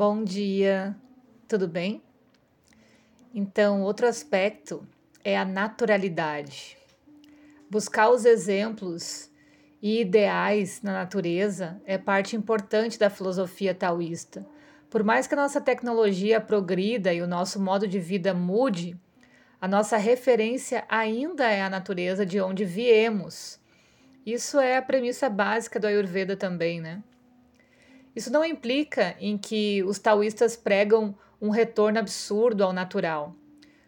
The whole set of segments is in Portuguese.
Bom dia, tudo bem? Então, outro aspecto é a naturalidade. Buscar os exemplos e ideais na natureza é parte importante da filosofia taoísta. Por mais que a nossa tecnologia progrida e o nosso modo de vida mude, a nossa referência ainda é a natureza de onde viemos. Isso é a premissa básica do Ayurveda também, né? Isso não implica em que os taoístas pregam um retorno absurdo ao natural,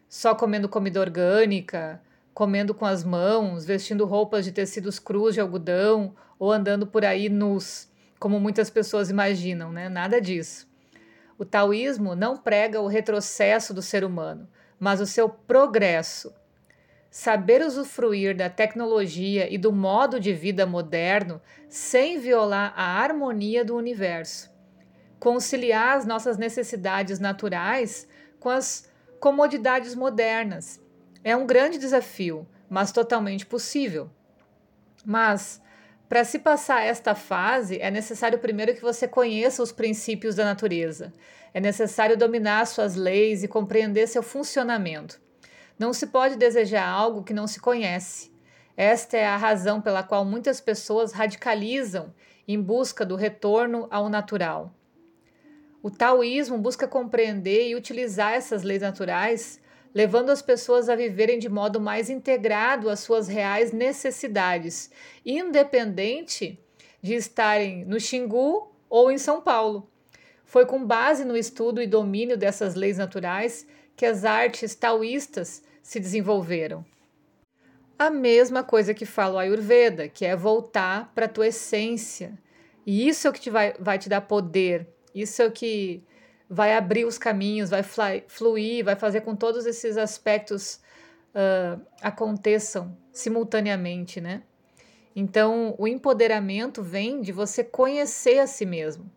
só comendo comida orgânica, comendo com as mãos, vestindo roupas de tecidos crus de algodão ou andando por aí nus, como muitas pessoas imaginam, né? Nada disso. O taoísmo não prega o retrocesso do ser humano, mas o seu progresso. Saber usufruir da tecnologia e do modo de vida moderno sem violar a harmonia do universo. Conciliar as nossas necessidades naturais com as comodidades modernas. É um grande desafio, mas totalmente possível. Mas, para se passar esta fase, é necessário primeiro que você conheça os princípios da natureza. É necessário dominar suas leis e compreender seu funcionamento. Não se pode desejar algo que não se conhece. Esta é a razão pela qual muitas pessoas radicalizam em busca do retorno ao natural. O taoísmo busca compreender e utilizar essas leis naturais, levando as pessoas a viverem de modo mais integrado às suas reais necessidades, independente de estarem no Xingu ou em São Paulo. Foi com base no estudo e domínio dessas leis naturais que as artes taoístas se desenvolveram. A mesma coisa que fala o Ayurveda, que é voltar para a tua essência. E isso é o que te vai, vai te dar poder, isso é o que vai abrir os caminhos, vai fluir, vai fazer com todos esses aspectos uh, aconteçam simultaneamente, né? Então, o empoderamento vem de você conhecer a si mesmo.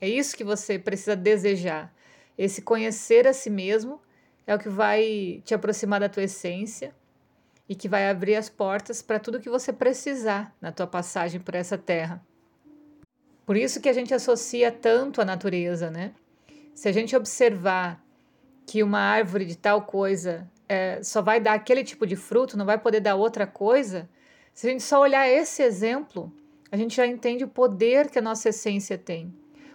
É isso que você precisa desejar. Esse conhecer a si mesmo é o que vai te aproximar da tua essência e que vai abrir as portas para tudo que você precisar na tua passagem por essa terra. Por isso que a gente associa tanto a natureza, né? Se a gente observar que uma árvore de tal coisa é, só vai dar aquele tipo de fruto, não vai poder dar outra coisa, se a gente só olhar esse exemplo, a gente já entende o poder que a nossa essência tem.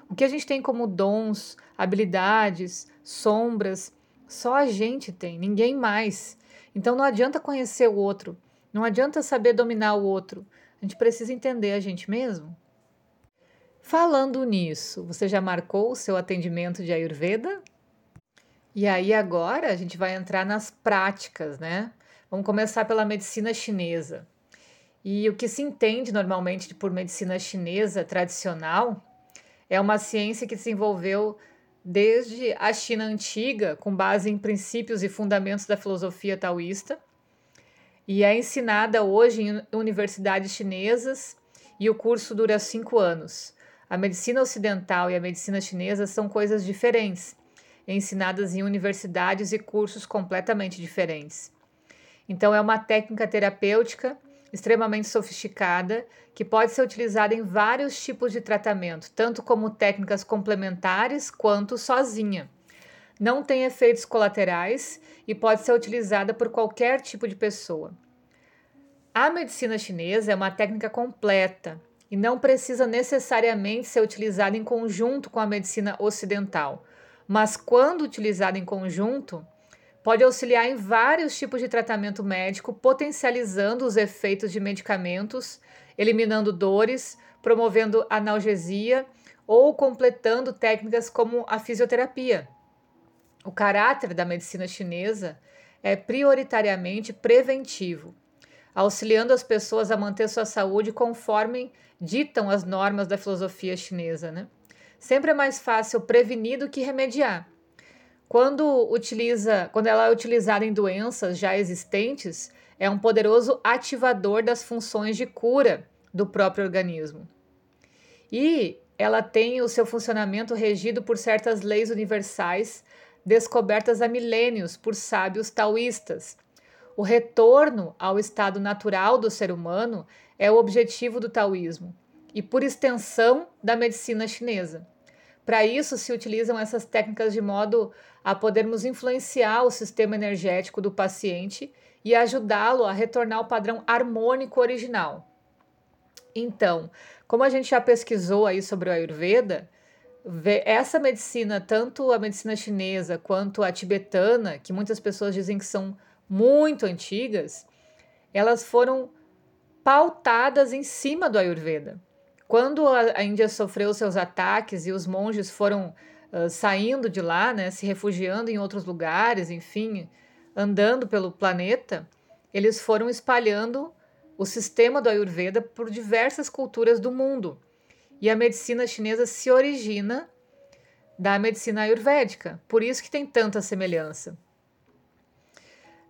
O que a gente tem como dons, habilidades, sombras, só a gente tem, ninguém mais. Então não adianta conhecer o outro, não adianta saber dominar o outro. A gente precisa entender a gente mesmo. Falando nisso, você já marcou o seu atendimento de Ayurveda? E aí agora a gente vai entrar nas práticas, né? Vamos começar pela medicina chinesa. E o que se entende normalmente por medicina chinesa tradicional é uma ciência que desenvolveu desde a China antiga, com base em princípios e fundamentos da filosofia taoísta, e é ensinada hoje em universidades chinesas, e o curso dura cinco anos. A medicina ocidental e a medicina chinesa são coisas diferentes, ensinadas em universidades e cursos completamente diferentes. Então, é uma técnica terapêutica extremamente sofisticada que pode ser utilizada em vários tipos de tratamento, tanto como técnicas complementares quanto sozinha. Não tem efeitos colaterais e pode ser utilizada por qualquer tipo de pessoa. A medicina chinesa é uma técnica completa e não precisa necessariamente ser utilizada em conjunto com a medicina ocidental, mas quando utilizada em conjunto, Pode auxiliar em vários tipos de tratamento médico, potencializando os efeitos de medicamentos, eliminando dores, promovendo analgesia ou completando técnicas como a fisioterapia. O caráter da medicina chinesa é prioritariamente preventivo, auxiliando as pessoas a manter sua saúde conforme ditam as normas da filosofia chinesa. Né? Sempre é mais fácil prevenir do que remediar. Quando, utiliza, quando ela é utilizada em doenças já existentes, é um poderoso ativador das funções de cura do próprio organismo. E ela tem o seu funcionamento regido por certas leis universais descobertas há milênios por sábios taoístas. O retorno ao estado natural do ser humano é o objetivo do taoísmo e, por extensão, da medicina chinesa. Para isso se utilizam essas técnicas de modo a podermos influenciar o sistema energético do paciente e ajudá-lo a retornar ao padrão harmônico original. Então, como a gente já pesquisou aí sobre o Ayurveda, essa medicina, tanto a medicina chinesa quanto a tibetana, que muitas pessoas dizem que são muito antigas, elas foram pautadas em cima do Ayurveda. Quando a, Índia sofreu seus ataques e os monges foram uh, saindo de lá, né, se refugiando em outros lugares, enfim, andando pelo planeta, eles foram espalhando o sistema do Ayurveda por diversas culturas do mundo. E a medicina chinesa se origina da medicina ayurvédica, por isso que tem tanta semelhança.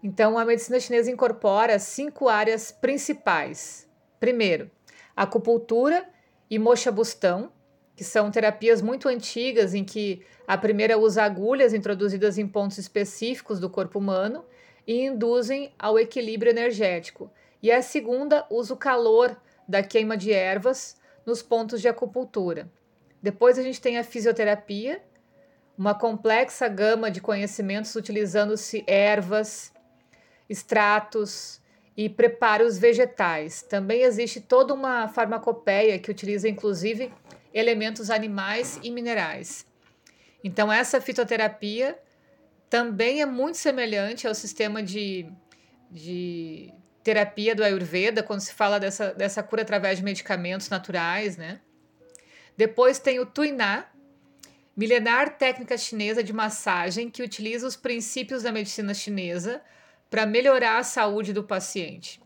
Então, a medicina chinesa incorpora cinco áreas principais. Primeiro, acupuntura e mocha-bustão, que são terapias muito antigas em que a primeira usa agulhas introduzidas em pontos específicos do corpo humano e induzem ao equilíbrio energético. E a segunda usa o calor da queima de ervas nos pontos de acupuntura. Depois a gente tem a fisioterapia, uma complexa gama de conhecimentos utilizando-se ervas, extratos e preparos vegetais. Também existe toda uma farmacopeia que utiliza inclusive elementos animais e minerais. Então essa fitoterapia também é muito semelhante ao sistema de, de terapia do Ayurveda, quando se fala dessa, dessa cura através de medicamentos naturais, né? Depois tem o Tuiná, milenar técnica chinesa de massagem que utiliza os princípios da medicina chinesa para melhorar a saúde do paciente.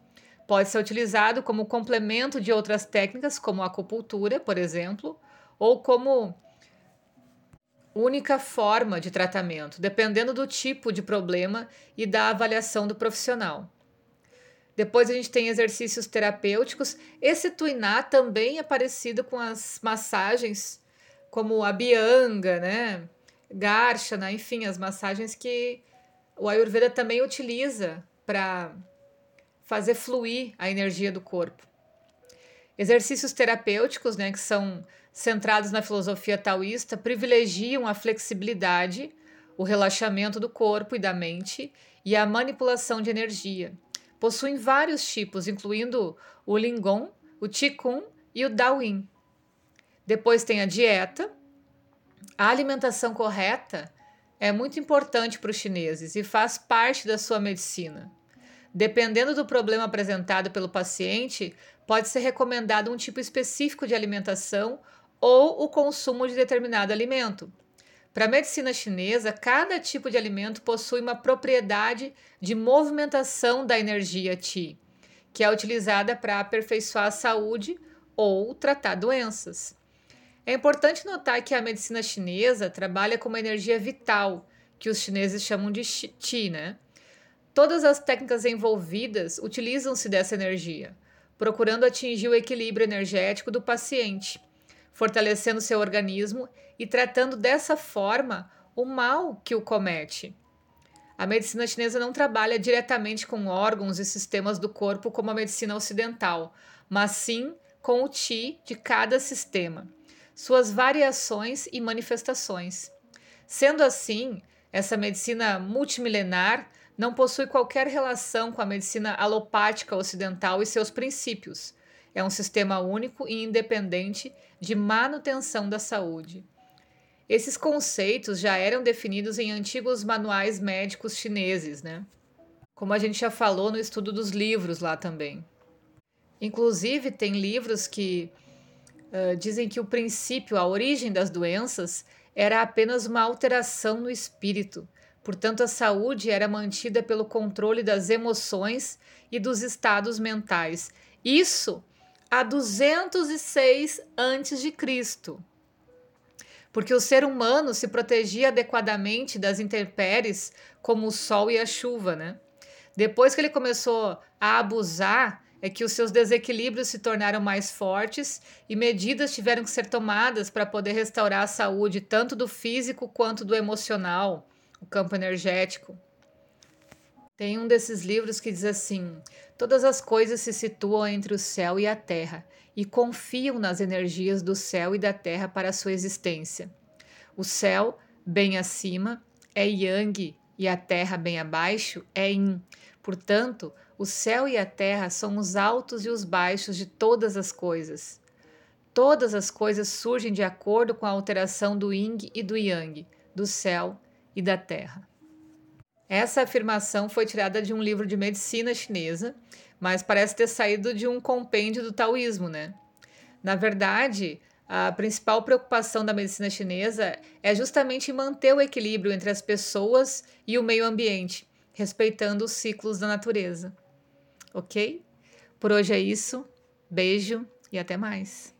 Pode ser utilizado como complemento de outras técnicas, como a acupuntura, por exemplo, ou como única forma de tratamento, dependendo do tipo de problema e da avaliação do profissional. Depois a gente tem exercícios terapêuticos. Esse tuiná também é parecido com as massagens, como a bianga, né? Garshana, enfim, as massagens que o Ayurveda também utiliza para fazer fluir a energia do corpo. Exercícios terapêuticos, né, que são centrados na filosofia taoísta, privilegiam a flexibilidade, o relaxamento do corpo e da mente e a manipulação de energia possuem vários tipos, incluindo o Lingon, o Qigong e o Daoyin. Depois tem a dieta. A alimentação correta é muito importante para os chineses e faz parte da sua medicina. Dependendo do problema apresentado pelo paciente, pode ser recomendado um tipo específico de alimentação ou o consumo de determinado alimento. Para a medicina chinesa, cada tipo de alimento possui uma propriedade de movimentação da energia Qi, que é utilizada para aperfeiçoar a saúde ou tratar doenças. É importante notar que a medicina chinesa trabalha com uma energia vital, que os chineses chamam de Qi, né? Todas as técnicas envolvidas utilizam-se dessa energia, procurando atingir o equilíbrio energético do paciente fortalecendo seu organismo e tratando dessa forma o mal que o comete. A medicina chinesa não trabalha diretamente com órgãos e sistemas do corpo como a medicina ocidental, mas sim com o Qi de cada sistema, suas variações e manifestações. Sendo assim, essa medicina multimilenar não possui qualquer relação com a medicina alopática ocidental e seus princípios, é um sistema único e independente de manutenção da saúde. Esses conceitos já eram definidos em antigos manuais médicos chineses, né? Como a gente já falou no estudo dos livros lá também. Inclusive, tem livros que uh, dizem que o princípio, a origem das doenças, era apenas uma alteração no espírito. Portanto, a saúde era mantida pelo controle das emoções e dos estados mentais. Isso a 206 a.C. Porque o ser humano se protegia adequadamente das intempéries, como o sol e a chuva, né? Depois que ele começou a abusar, é que os seus desequilíbrios se tornaram mais fortes e medidas tiveram que ser tomadas para poder restaurar a saúde tanto do físico quanto do emocional, o campo energético. Tem um desses livros que diz assim: Todas as coisas se situam entre o céu e a terra e confiam nas energias do céu e da terra para a sua existência. O céu, bem acima, é yang e a terra, bem abaixo, é yin. Portanto, o céu e a terra são os altos e os baixos de todas as coisas. Todas as coisas surgem de acordo com a alteração do yin e do yang, do céu e da terra. Essa afirmação foi tirada de um livro de medicina chinesa, mas parece ter saído de um compêndio do taoísmo, né? Na verdade, a principal preocupação da medicina chinesa é justamente manter o equilíbrio entre as pessoas e o meio ambiente, respeitando os ciclos da natureza ok? Por hoje é isso. Beijo e até mais.